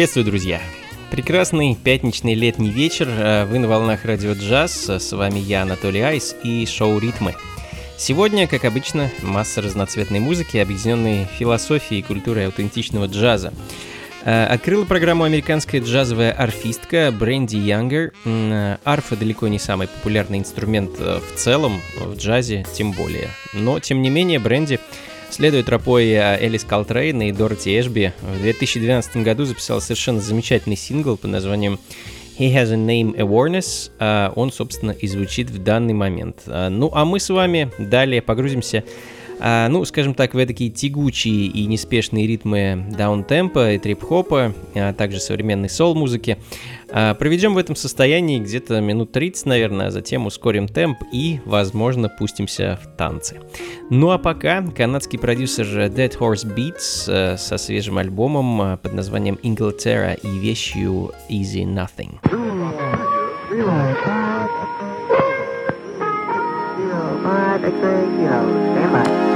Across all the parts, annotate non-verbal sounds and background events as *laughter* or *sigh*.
Приветствую, друзья! Прекрасный пятничный летний вечер. Э, вы на волнах радио джаз. С вами я, Анатолий Айс и шоу «Ритмы». Сегодня, как обычно, масса разноцветной музыки, объединенной философией и культурой аутентичного джаза. Э, открыла программу американская джазовая арфистка Бренди Янгер. Арфа далеко не самый популярный инструмент э, в целом, в джазе тем более. Но, тем не менее, Бренди Следуя тропой Элис Колтрейн и Дороти Эшби, в 2012 году записал совершенно замечательный сингл под названием He has a name awareness. А он, собственно, и звучит в данный момент. А, ну, а мы с вами далее погрузимся а, ну, скажем так, в такие тягучие и неспешные ритмы даунтемпа и трип-хопа, а также современной сол-музыки. А, проведем в этом состоянии где-то минут 30, наверное, а затем ускорим темп и, возможно, пустимся в танцы. Ну а пока канадский продюсер Dead Horse Beats э, со свежим альбомом э, под названием Inglaterra и вещью Easy Nothing. Stand by.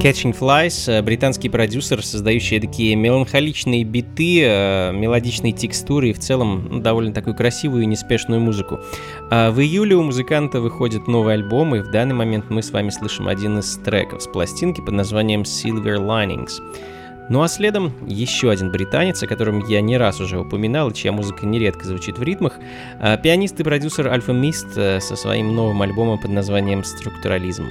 Catching Flies, э, британский продюсер, создающий такие меланхоличные биты, э, мелодичные текстуры и в целом ну, довольно такую красивую и неспешную музыку. А в июле у музыканта выходит новый альбом, и в данный момент мы с вами слышим один из треков с пластинки под названием Silver Linings. Ну а следом еще один британец, о котором я не раз уже упоминал, чья музыка нередко звучит в ритмах, а, пианист и продюсер Альфа Мист э, со своим новым альбомом под названием «Структурализм».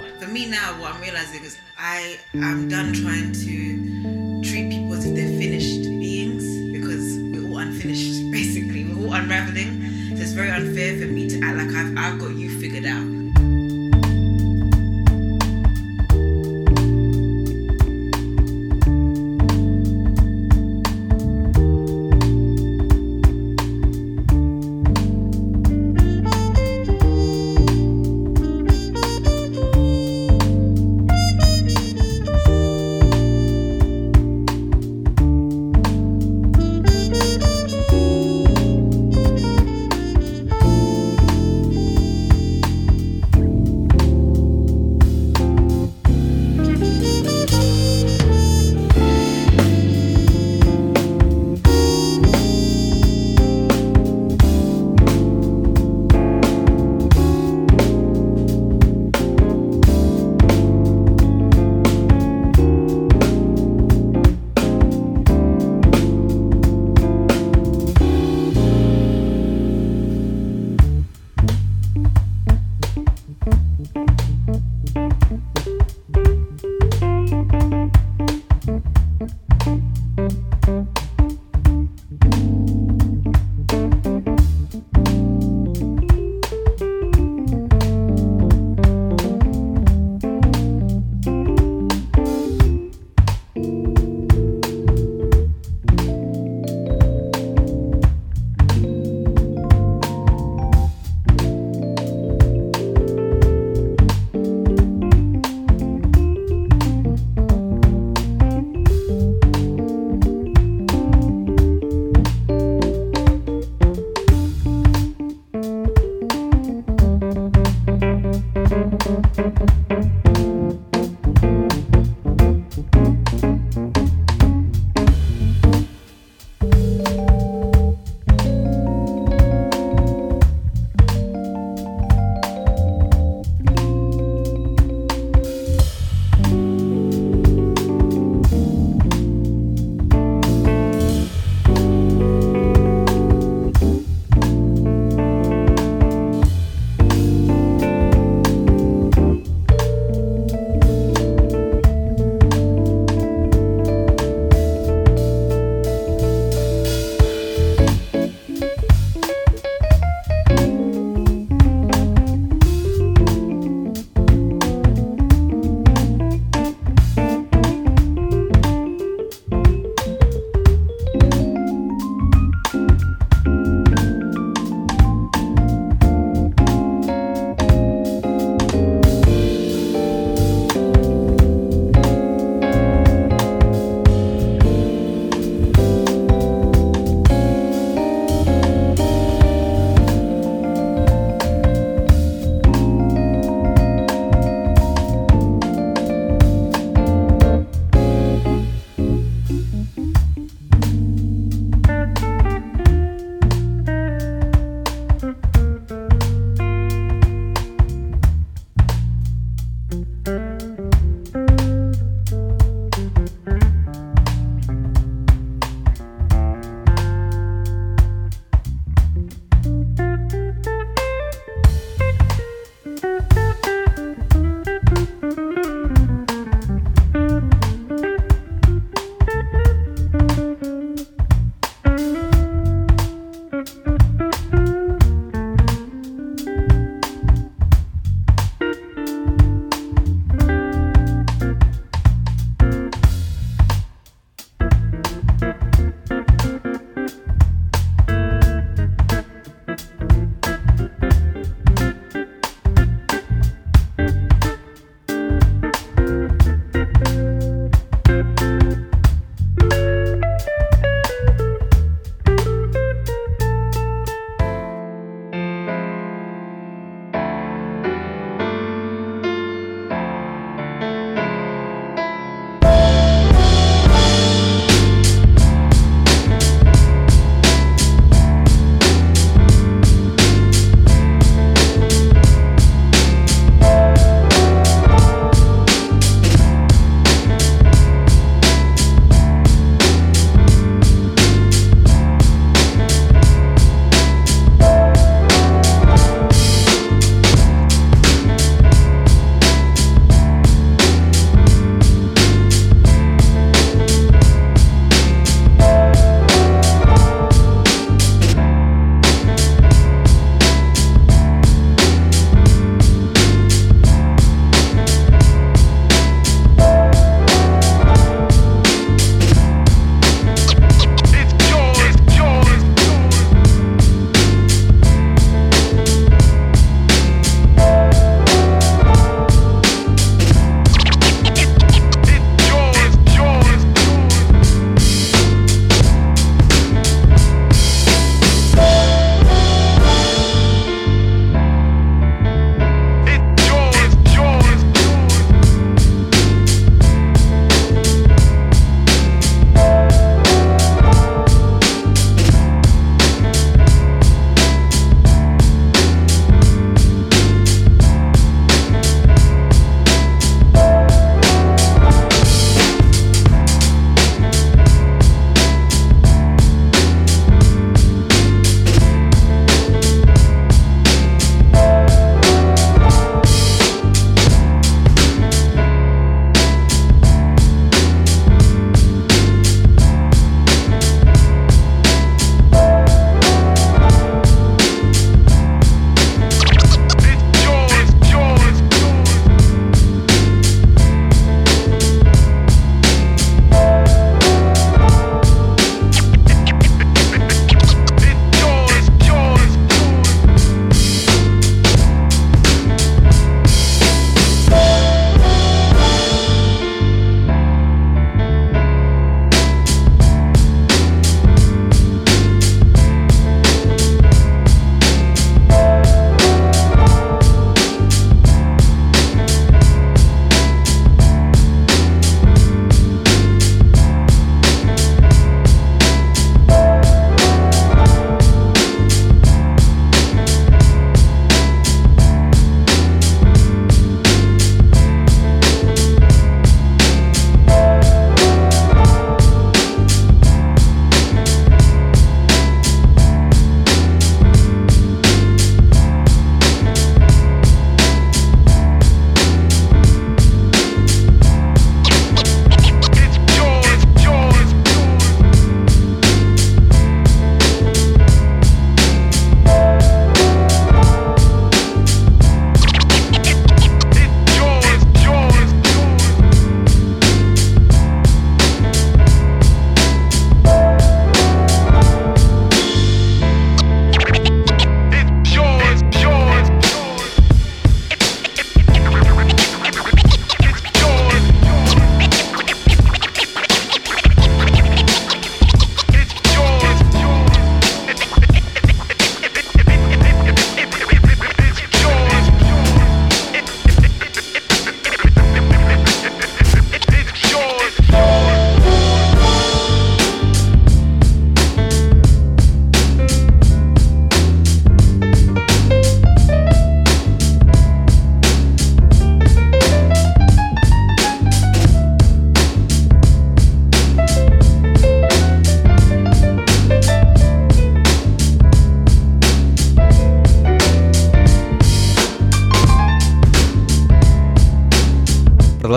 I am done trying to treat people as if they're finished beings because we're all unfinished, *laughs* basically. We're all unraveling. So it's very unfair for me to act like I've, I've got you figured out.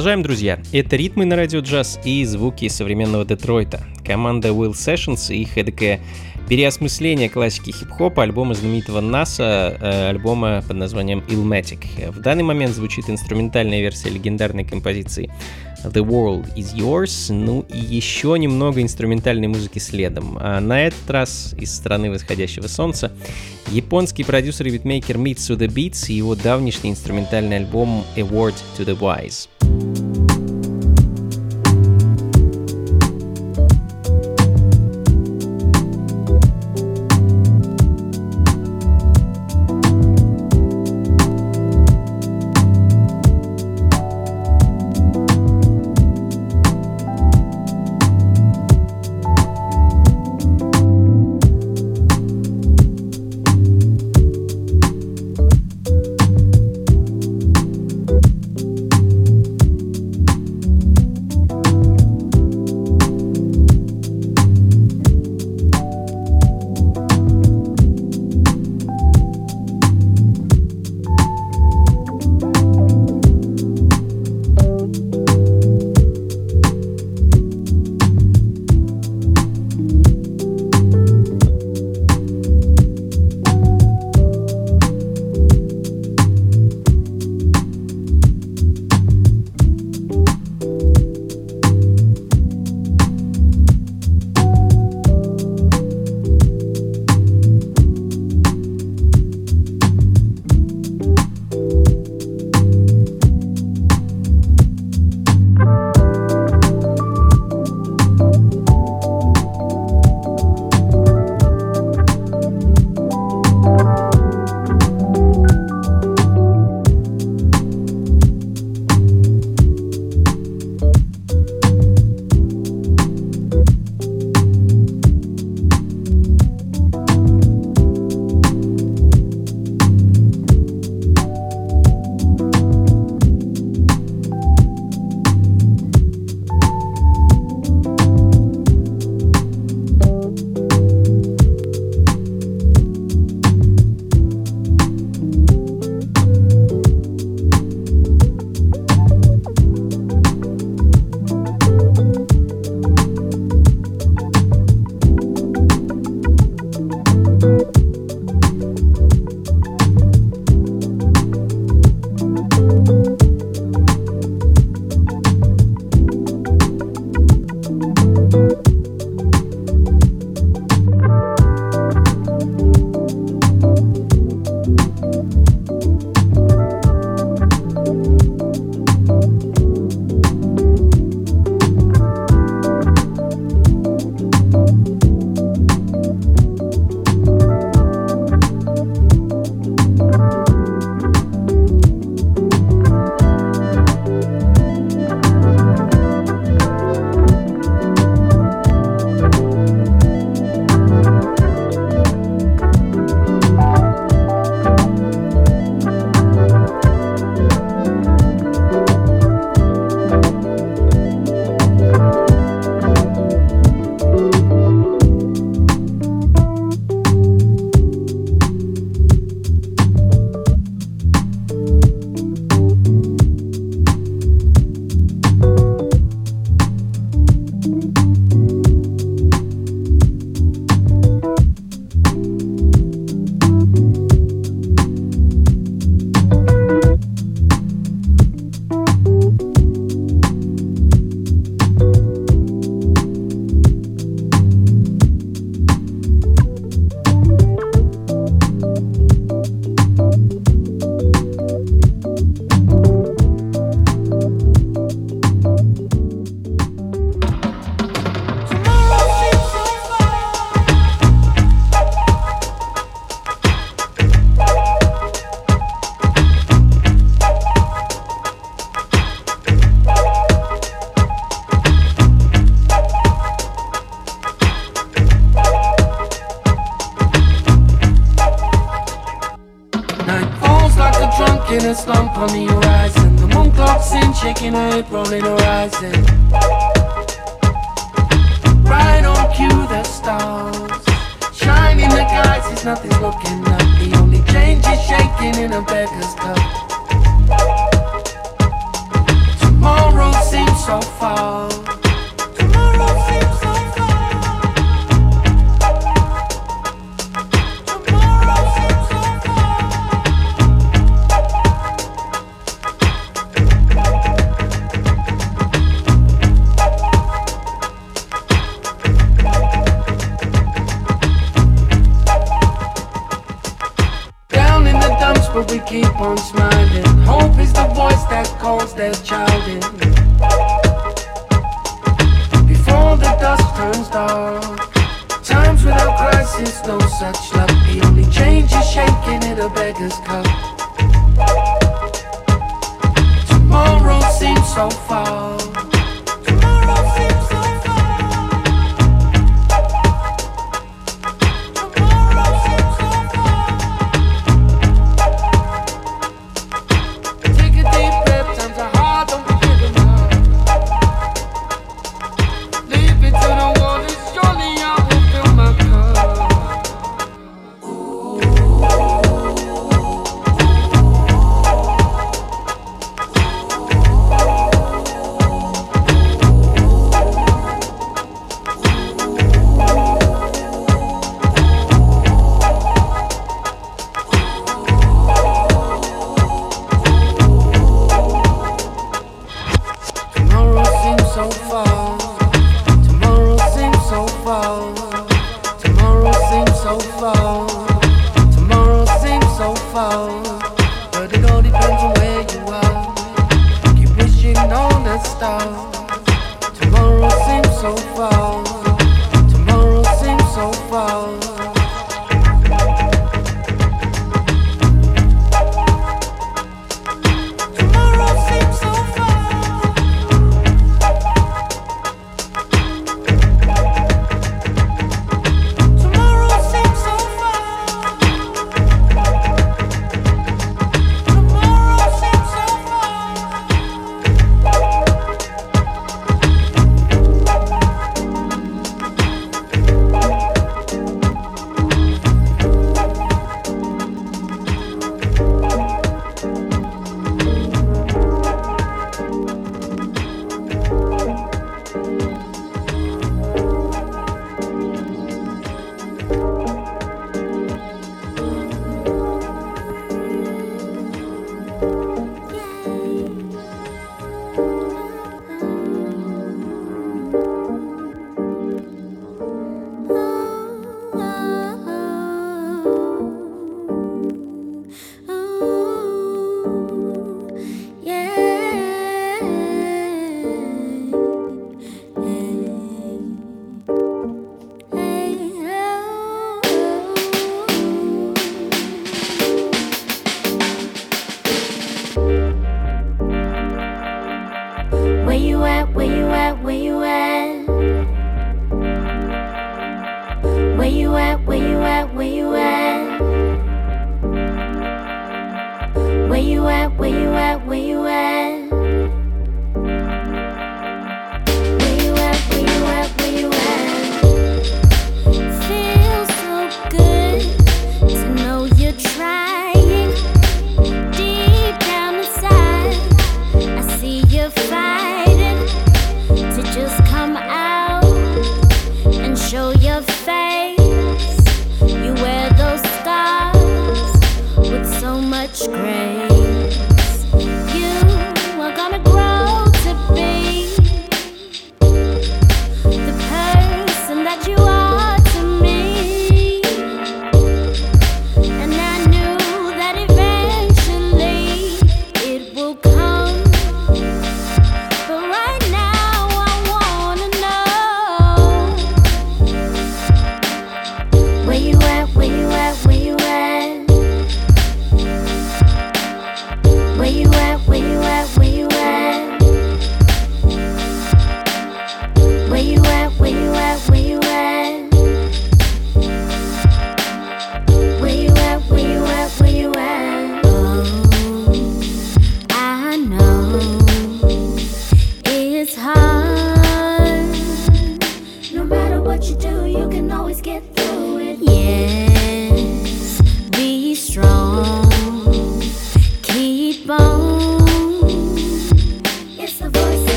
Продолжаем, друзья. Это ритмы на радио джаз и звуки современного Детройта. Команда Will Sessions и их эдакое переосмысление классики хип-хопа альбома знаменитого НАСА, э, альбома под названием Illmatic. В данный момент звучит инструментальная версия легендарной композиции The World Is Yours, ну и еще немного инструментальной музыки следом. А на этот раз из страны восходящего солнца японский продюсер и битмейкер Mitsu The Beats и его давнишний инструментальный альбом A Word to the Wise.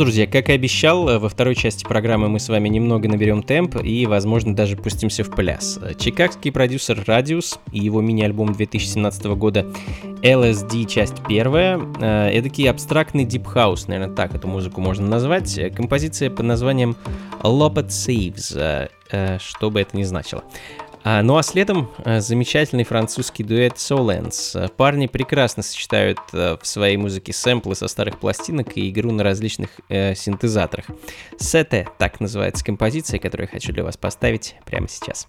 Друзья, как и обещал, э, во второй части программы мы с вами немного наберем темп и, возможно, даже пустимся в пляс. Чикагский продюсер Radius и его мини-альбом 2017 года LSD часть первая. Э, эдакий абстрактный house, наверное, так эту музыку можно назвать. Композиция под названием Lopet Saves, э, что бы это ни значило. А, ну а следом э, замечательный французский дуэт Solens. Парни прекрасно сочетают э, в своей музыке сэмплы со старых пластинок и игру на различных э, синтезаторах. Сете так называется композиция, которую я хочу для вас поставить прямо сейчас.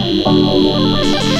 Oh, my God.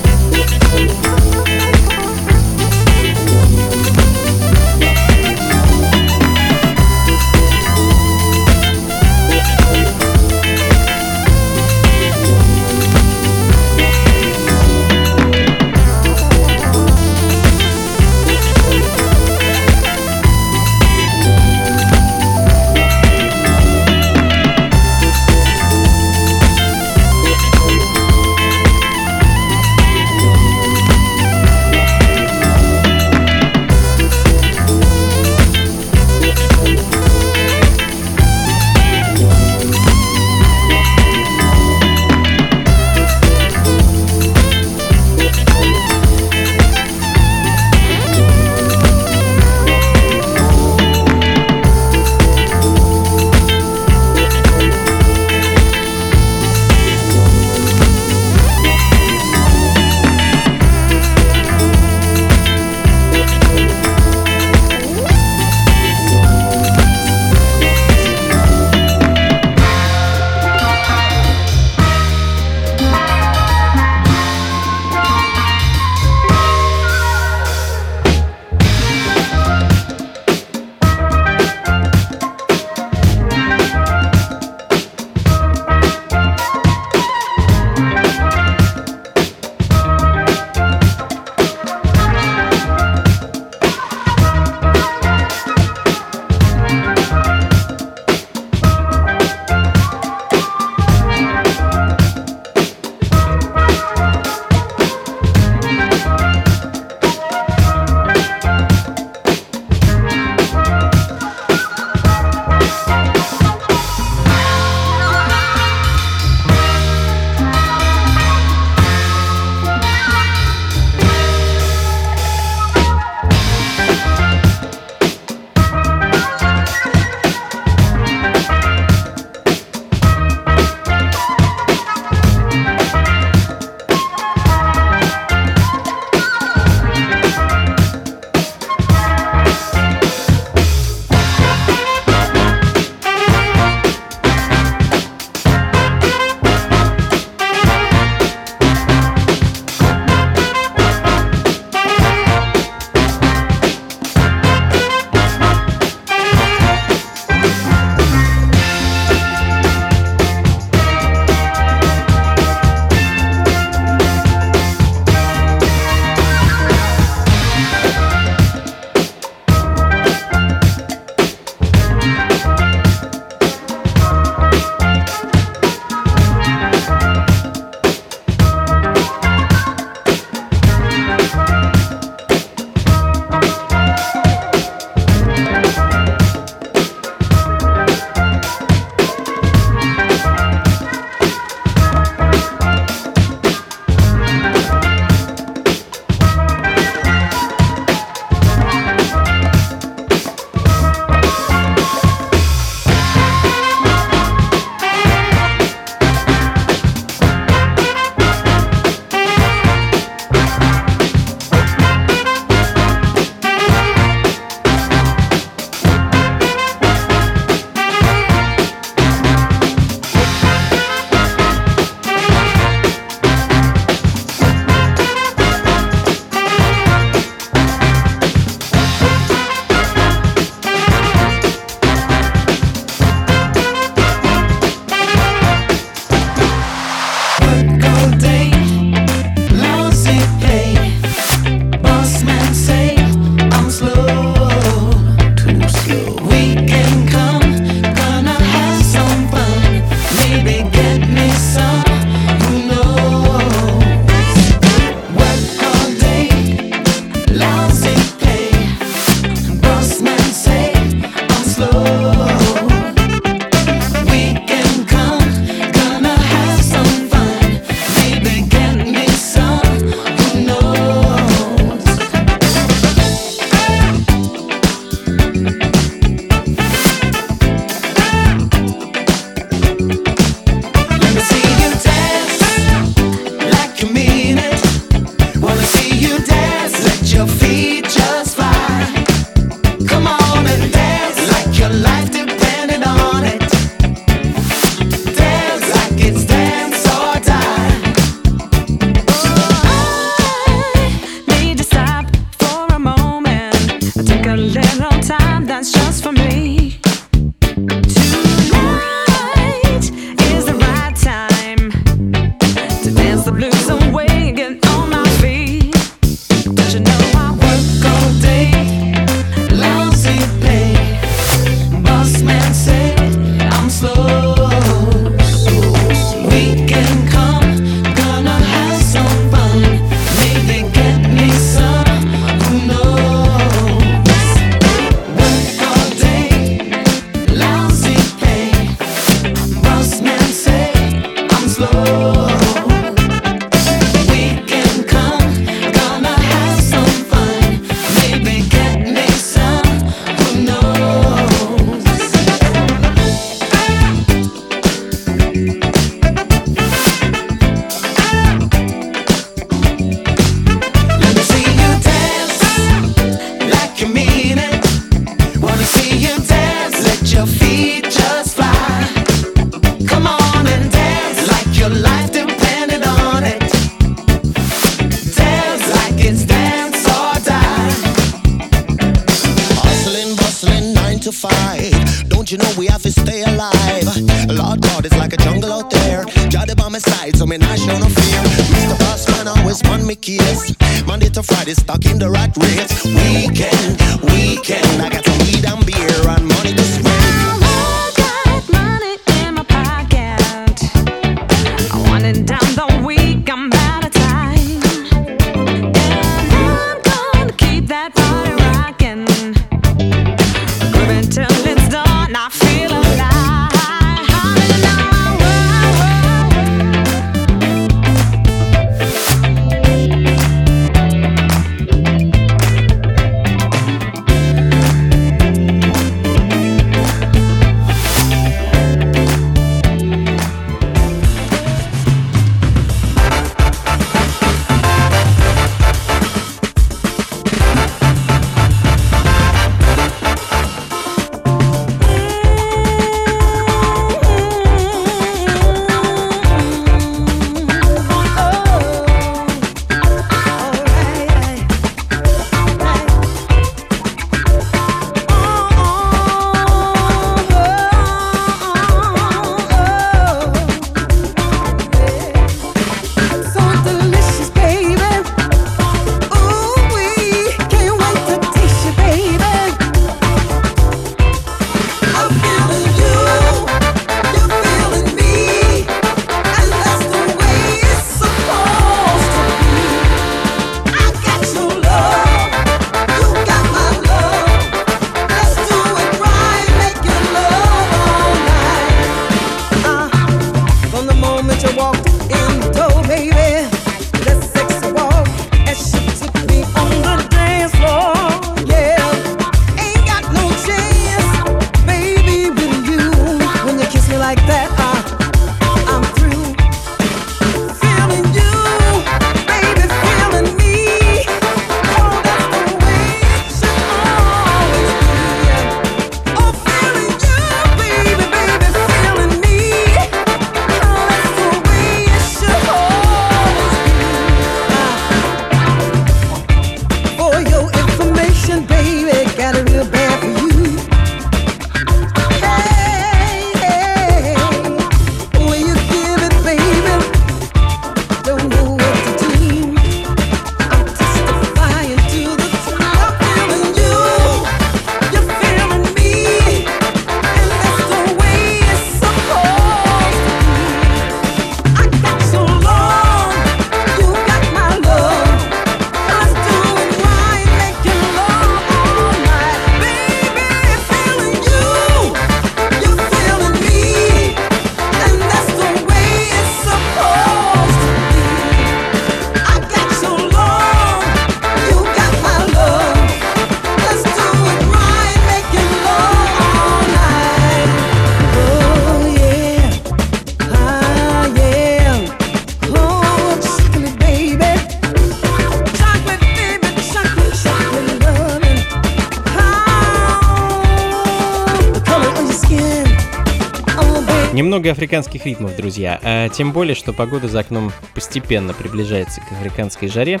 много африканских ритмов, друзья. А, тем более, что погода за окном постепенно приближается к африканской жаре.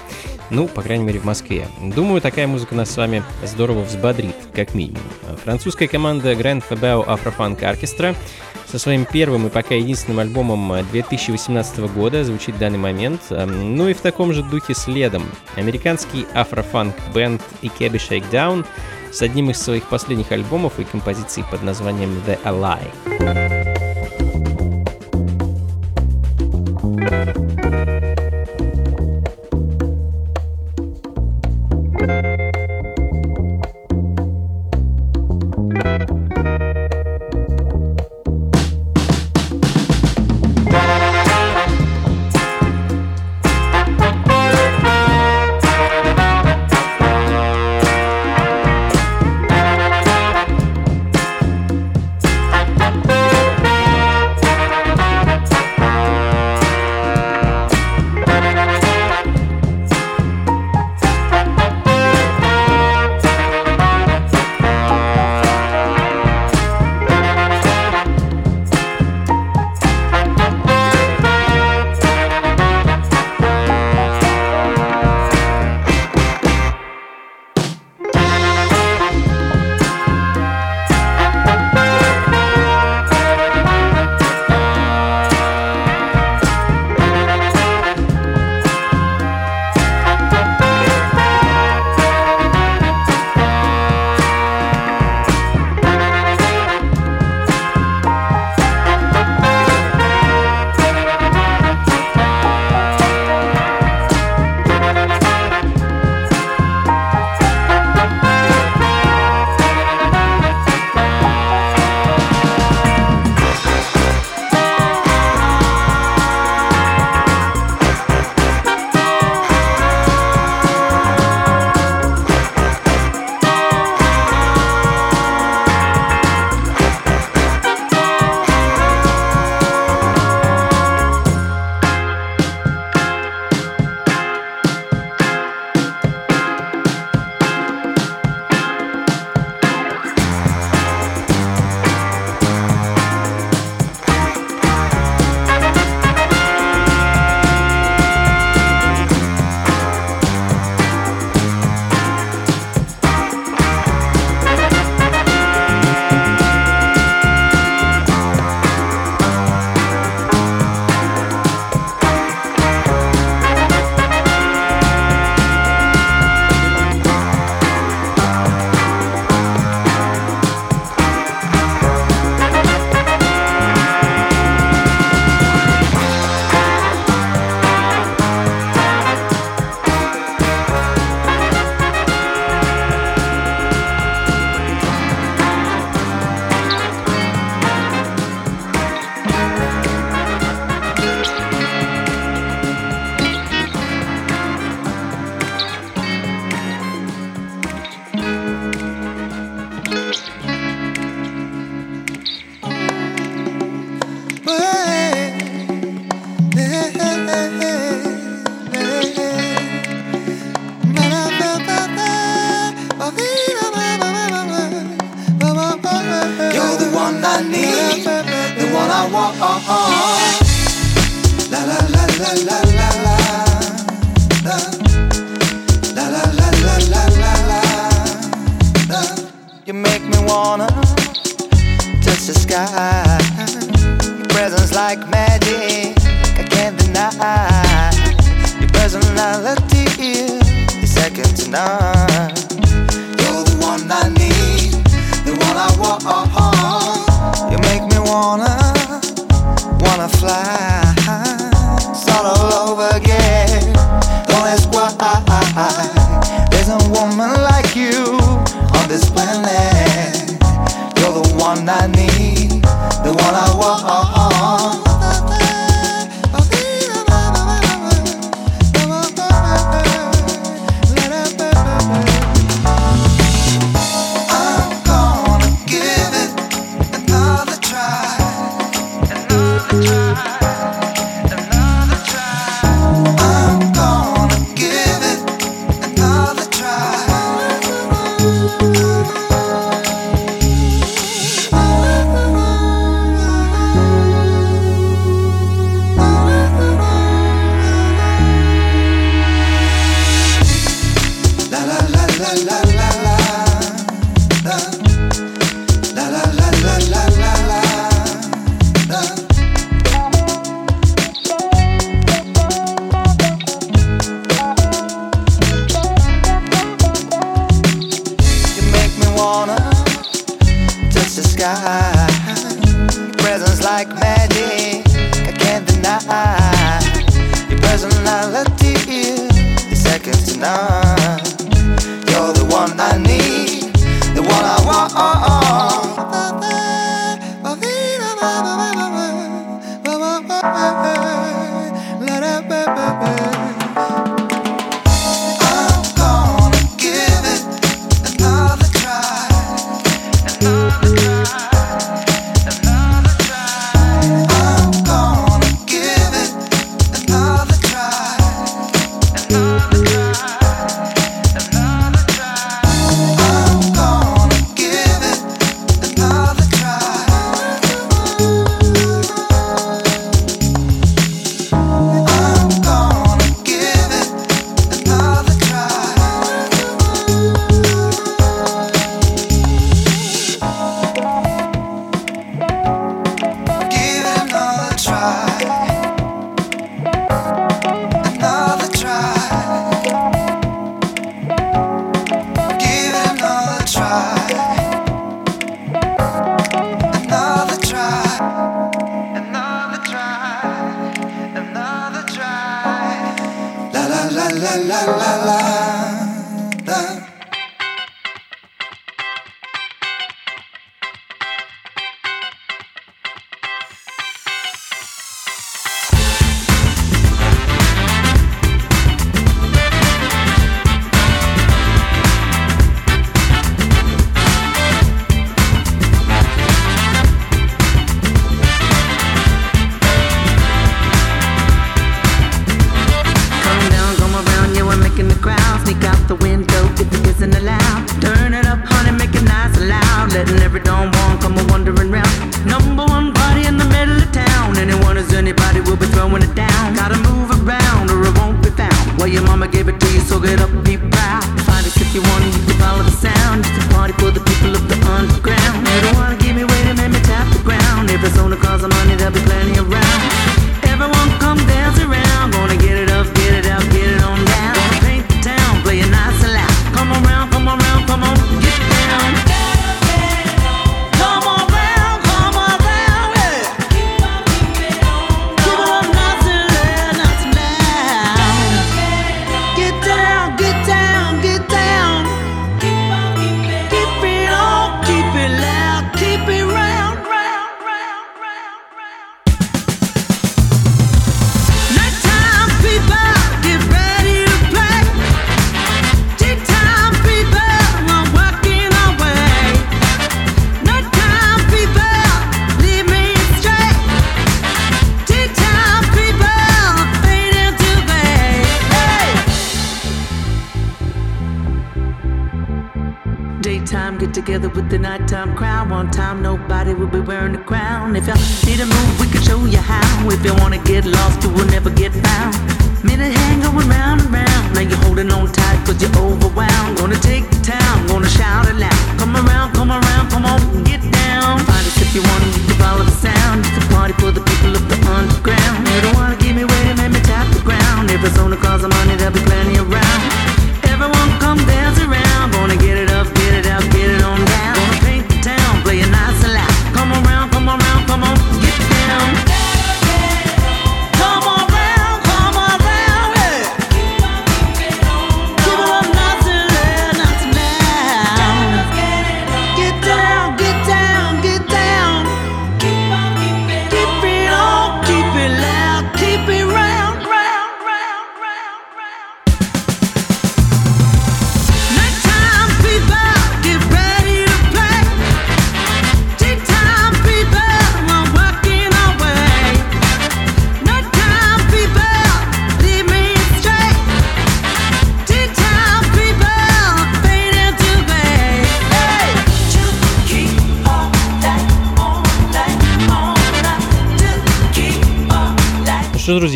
Ну, по крайней мере, в Москве. Думаю, такая музыка нас с вами здорово взбодрит, как минимум. Французская команда Grand Fabao Afrofunk Orchestra со своим первым и пока единственным альбомом 2018 года звучит в данный момент. Эм, ну и в таком же духе следом американский афрофанк-бенд Ikebi Shakedown с одним из своих последних альбомов и композицией под названием The Ally.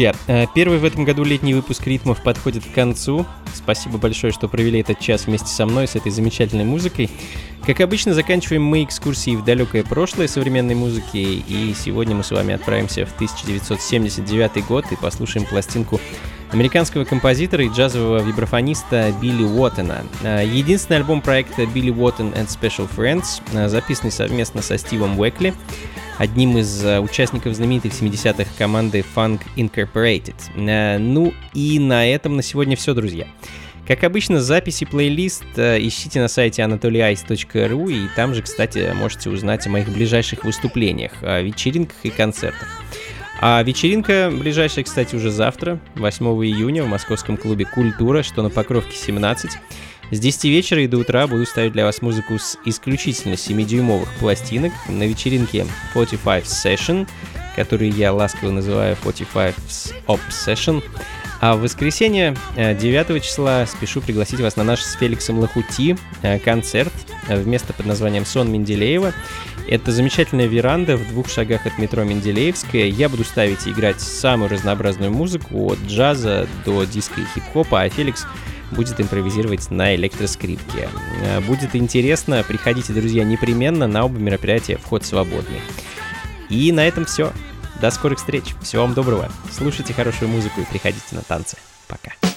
Друзья, э, первый в этом году летний выпуск ритмов подходит к концу. Спасибо большое, что провели этот час вместе со мной, с этой замечательной музыкой. Как обычно, заканчиваем мы экскурсии в далекое прошлое современной музыки, и сегодня мы с вами отправимся в 1979 год и послушаем пластинку американского композитора и джазового вибрафониста Билли Уоттена. Э, Единственный альбом проекта Билли Уоттен and Special Friends, э, записанный совместно со Стивом Уэкли, одним из э, участников знаменитой в 70-х команды Funk Incorporated. Ну и на этом на сегодня все, друзья. Как обычно, записи плейлист ищите на сайте anatolyice.ru и там же, кстати, можете узнать о моих ближайших выступлениях, вечеринках и концертах. А вечеринка ближайшая, кстати, уже завтра, 8 июня, в московском клубе «Культура», что на Покровке 17. С 10 вечера и до утра буду ставить для вас музыку с исключительно 7-дюймовых пластинок на вечеринке 45 Session, которую я ласково называю 45's Obsession. А в воскресенье, э, 9 числа, спешу пригласить вас на наш с Феликсом Лохути э, концерт э, в место под названием «Сон Менделеева». Это замечательная веранда в двух шагах от метро Менделеевская. Я буду ставить и играть самую разнообразную музыку, от джаза до диска и хип-хопа, а Феликс будет импровизировать на электроскрипке. Э, Будет интересно, приходите, друзья, непременно, на оба мероприятия вход свободный. И на этом все. До скорых встреч. Всего вам доброго. Слушайте хорошую музыку и приходите на танцы. Пока.